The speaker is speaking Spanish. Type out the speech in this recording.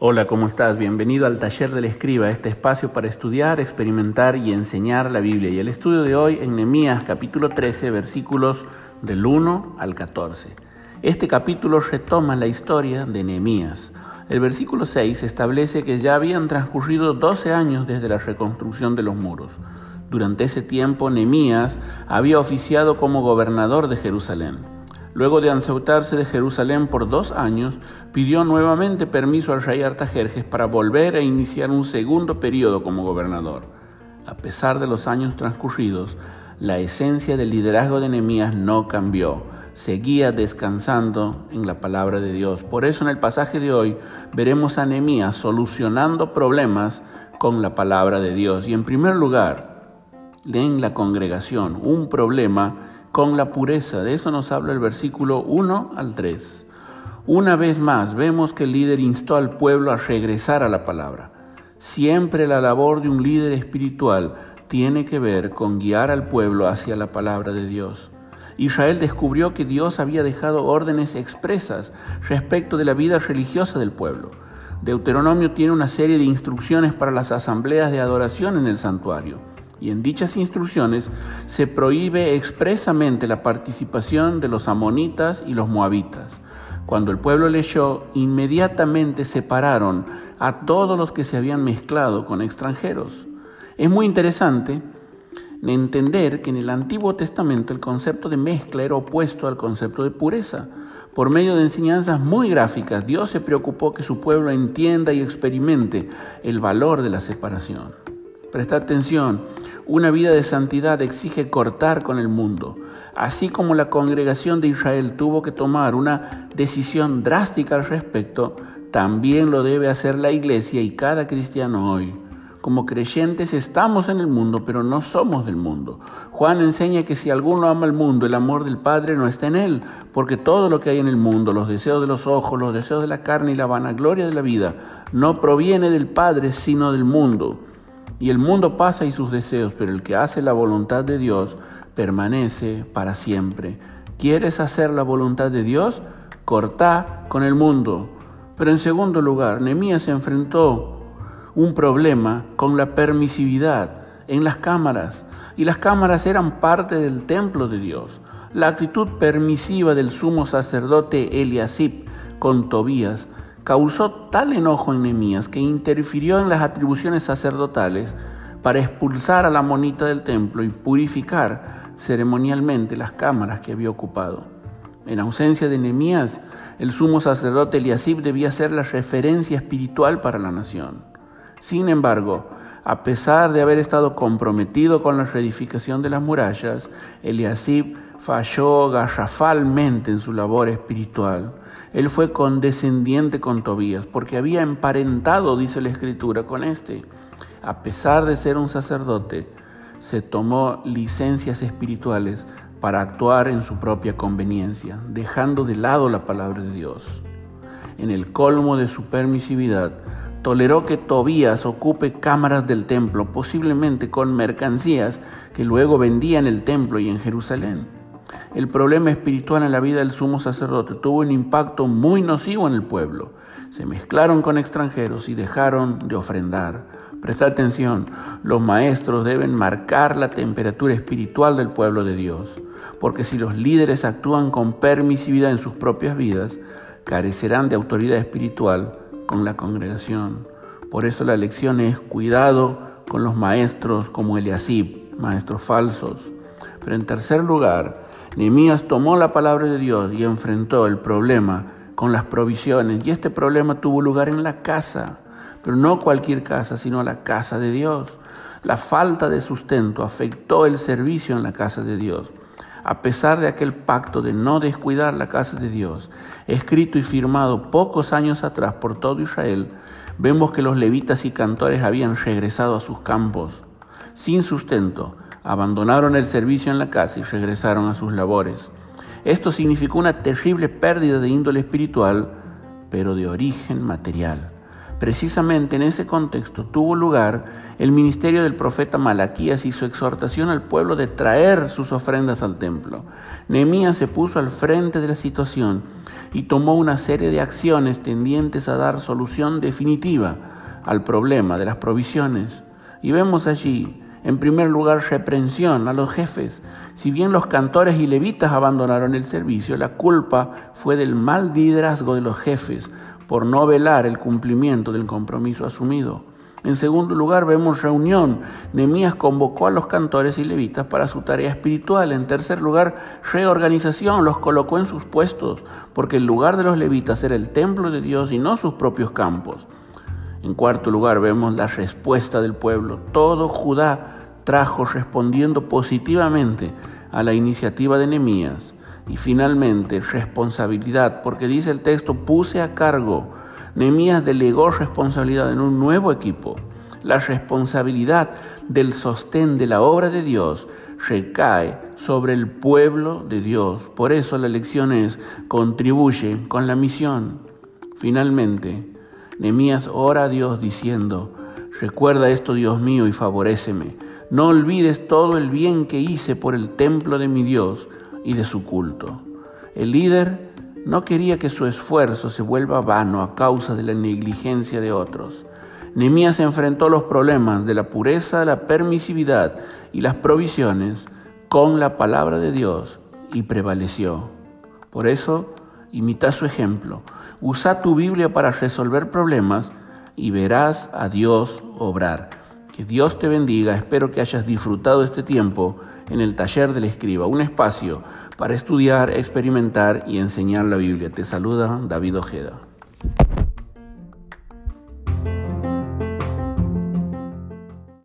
Hola, ¿cómo estás? Bienvenido al taller del escriba, este espacio para estudiar, experimentar y enseñar la Biblia. Y el estudio de hoy en Nehemías capítulo 13, versículos del 1 al 14. Este capítulo retoma la historia de Nehemías. El versículo 6 establece que ya habían transcurrido 12 años desde la reconstrucción de los muros. Durante ese tiempo, Nehemías había oficiado como gobernador de Jerusalén. Luego de anseutarse de Jerusalén por dos años, pidió nuevamente permiso al rey Artajerjes para volver a iniciar un segundo periodo como gobernador. A pesar de los años transcurridos, la esencia del liderazgo de Nehemías no cambió. Seguía descansando en la palabra de Dios. Por eso en el pasaje de hoy veremos a Nehemías solucionando problemas con la palabra de Dios. Y en primer lugar, en la congregación un problema con la pureza. De eso nos habla el versículo 1 al 3. Una vez más vemos que el líder instó al pueblo a regresar a la palabra. Siempre la labor de un líder espiritual tiene que ver con guiar al pueblo hacia la palabra de Dios. Israel descubrió que Dios había dejado órdenes expresas respecto de la vida religiosa del pueblo. Deuteronomio tiene una serie de instrucciones para las asambleas de adoración en el santuario y en dichas instrucciones se prohíbe expresamente la participación de los amonitas y los moabitas. Cuando el pueblo leyó, inmediatamente separaron a todos los que se habían mezclado con extranjeros. Es muy interesante entender que en el Antiguo Testamento el concepto de mezcla era opuesto al concepto de pureza. Por medio de enseñanzas muy gráficas, Dios se preocupó que su pueblo entienda y experimente el valor de la separación. Presta atención, una vida de santidad exige cortar con el mundo. Así como la congregación de Israel tuvo que tomar una decisión drástica al respecto, también lo debe hacer la iglesia y cada cristiano hoy. Como creyentes estamos en el mundo, pero no somos del mundo. Juan enseña que si alguno ama el mundo, el amor del Padre no está en él, porque todo lo que hay en el mundo, los deseos de los ojos, los deseos de la carne y la vanagloria de la vida, no proviene del Padre, sino del mundo. Y el mundo pasa y sus deseos, pero el que hace la voluntad de Dios permanece para siempre. ¿Quieres hacer la voluntad de Dios? Cortá con el mundo. Pero en segundo lugar, Nehemías se enfrentó un problema con la permisividad en las cámaras. Y las cámaras eran parte del templo de Dios. La actitud permisiva del sumo sacerdote Eliasib con Tobías causó tal enojo en Nehemías que interfirió en las atribuciones sacerdotales para expulsar a la monita del templo y purificar ceremonialmente las cámaras que había ocupado. En ausencia de Nehemías, el sumo sacerdote Eliasib debía ser la referencia espiritual para la nación. Sin embargo, a pesar de haber estado comprometido con la reedificación de las murallas, Eliasib falló garrafalmente en su labor espiritual. Él fue condescendiente con Tobías porque había emparentado, dice la escritura, con éste. A pesar de ser un sacerdote, se tomó licencias espirituales para actuar en su propia conveniencia, dejando de lado la palabra de Dios. En el colmo de su permisividad, toleró que Tobías ocupe cámaras del templo, posiblemente con mercancías que luego vendía en el templo y en Jerusalén. El problema espiritual en la vida del sumo sacerdote tuvo un impacto muy nocivo en el pueblo. Se mezclaron con extranjeros y dejaron de ofrendar. Presta atención, los maestros deben marcar la temperatura espiritual del pueblo de Dios, porque si los líderes actúan con permisividad en sus propias vidas, carecerán de autoridad espiritual con la congregación. Por eso la lección es cuidado con los maestros como Eliasib, maestros falsos. Pero en tercer lugar, Nehemías tomó la palabra de Dios y enfrentó el problema con las provisiones. Y este problema tuvo lugar en la casa, pero no cualquier casa, sino la casa de Dios. La falta de sustento afectó el servicio en la casa de Dios. A pesar de aquel pacto de no descuidar la casa de Dios, escrito y firmado pocos años atrás por todo Israel, vemos que los levitas y cantores habían regresado a sus campos sin sustento abandonaron el servicio en la casa y regresaron a sus labores. Esto significó una terrible pérdida de índole espiritual, pero de origen material. Precisamente en ese contexto tuvo lugar el ministerio del profeta Malaquías y su exhortación al pueblo de traer sus ofrendas al templo. Nehemías se puso al frente de la situación y tomó una serie de acciones tendientes a dar solución definitiva al problema de las provisiones. Y vemos allí, en primer lugar, reprensión a los jefes. Si bien los cantores y levitas abandonaron el servicio, la culpa fue del mal liderazgo de los jefes por no velar el cumplimiento del compromiso asumido. En segundo lugar, vemos reunión. Nemías convocó a los cantores y levitas para su tarea espiritual. En tercer lugar, reorganización. Los colocó en sus puestos, porque el lugar de los levitas era el templo de Dios y no sus propios campos. En cuarto lugar, vemos la respuesta del pueblo. Todo Judá trajo respondiendo positivamente a la iniciativa de Nemías. Y finalmente, responsabilidad, porque dice el texto, puse a cargo. Nemías delegó responsabilidad en un nuevo equipo. La responsabilidad del sostén de la obra de Dios recae sobre el pueblo de Dios. Por eso la lección es, contribuye con la misión. Finalmente, Nemías ora a Dios diciendo, recuerda esto Dios mío y favoréceme. No olvides todo el bien que hice por el templo de mi Dios y de su culto. El líder no quería que su esfuerzo se vuelva vano a causa de la negligencia de otros. Nemías enfrentó los problemas de la pureza, la permisividad y las provisiones con la palabra de Dios y prevaleció. Por eso, imita su ejemplo. Usa tu Biblia para resolver problemas y verás a Dios obrar. Que Dios te bendiga. Espero que hayas disfrutado este tiempo en el taller del escriba, un espacio para estudiar, experimentar y enseñar la Biblia. Te saluda David Ojeda.